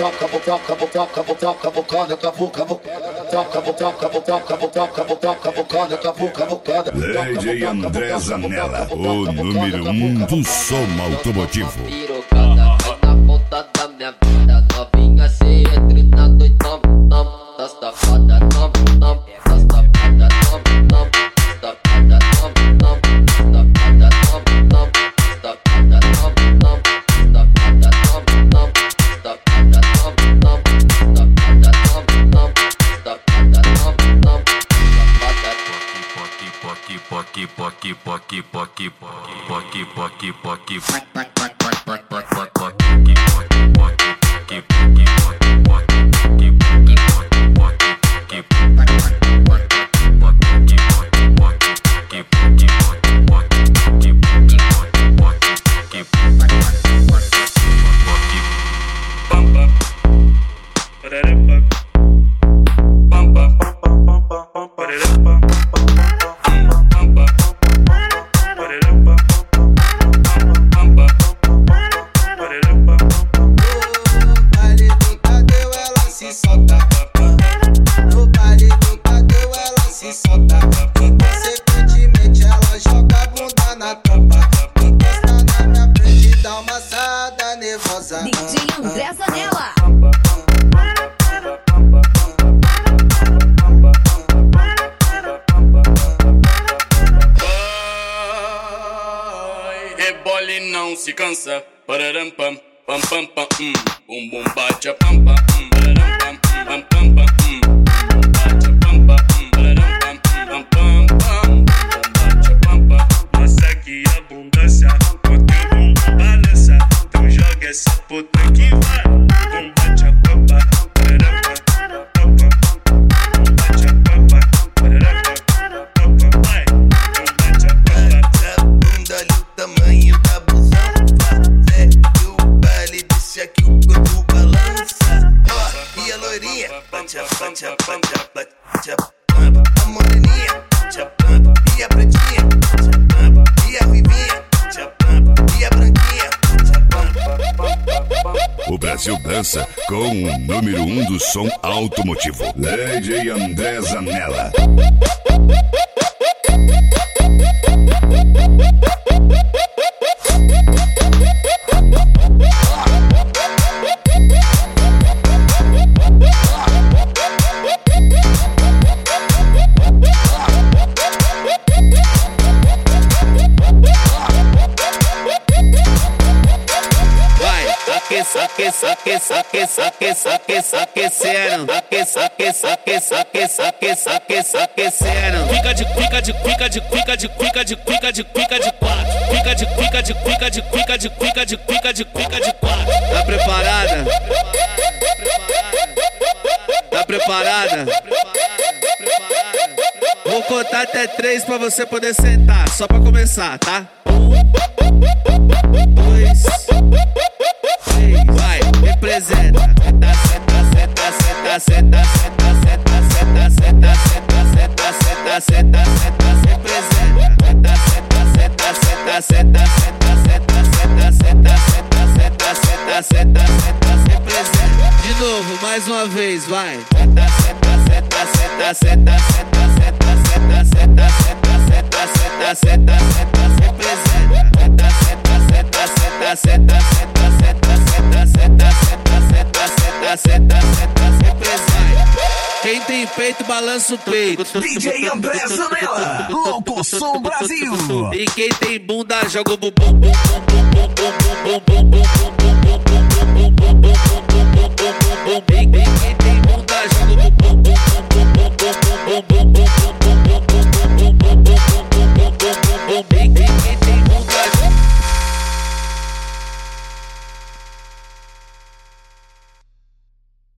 toca, toca, toca, toca, toca, toca, toca, toca, toca, André Zanella, o número um do som automotivo. bucky bucky bucky bucky bucky bucky bucky Vai, rebole e não se cansa. Pararam pam, pam pam pam, hum. Bum bum bate pam pam, hum. Pararam pam, pam pam pam, hum. Bate pam pam, hum. Pararam pam, pam pam pam. Bum bate pam pam. Que balança. Então joga essa puta que vai. a moreninha, e a e a ruivinha, e a branquinha. O Brasil dança com o número um do som automotivo, Lady André Zanella. Aqueça, aqueça, aqueça, aqueça, aqueça, aqueça, aquecendo. Aqueça, aqueça, aqueça, aqueça, aqueça, aqueça, aquecendo. Fica de, fica de, fica de, fica de, fica de, fica de, fica de quatro. Fica de, fica de, fica de, fica de, fica de, fica de, fica de quatro. Tá preparada? Tá preparada? Vou contar até três pra você poder sentar, só pra começar, tá? Um, dois, três, vai, representa. Senta, senta, senta, senta, senta, senta, senta, senta, senta, senta, senta, senta, representa. Senta, senta, senta, senta, senta, senta, senta, senta, senta, senta, senta, senta, senta, mais uma vez, vai. Quem tem peito, balança o peito. DJ André Zanella, Louco Som Brasil. E quem tem bunda, joga o bumbum, bum, bum, bum, bum, bum, bum, bum, bum, bum, bum,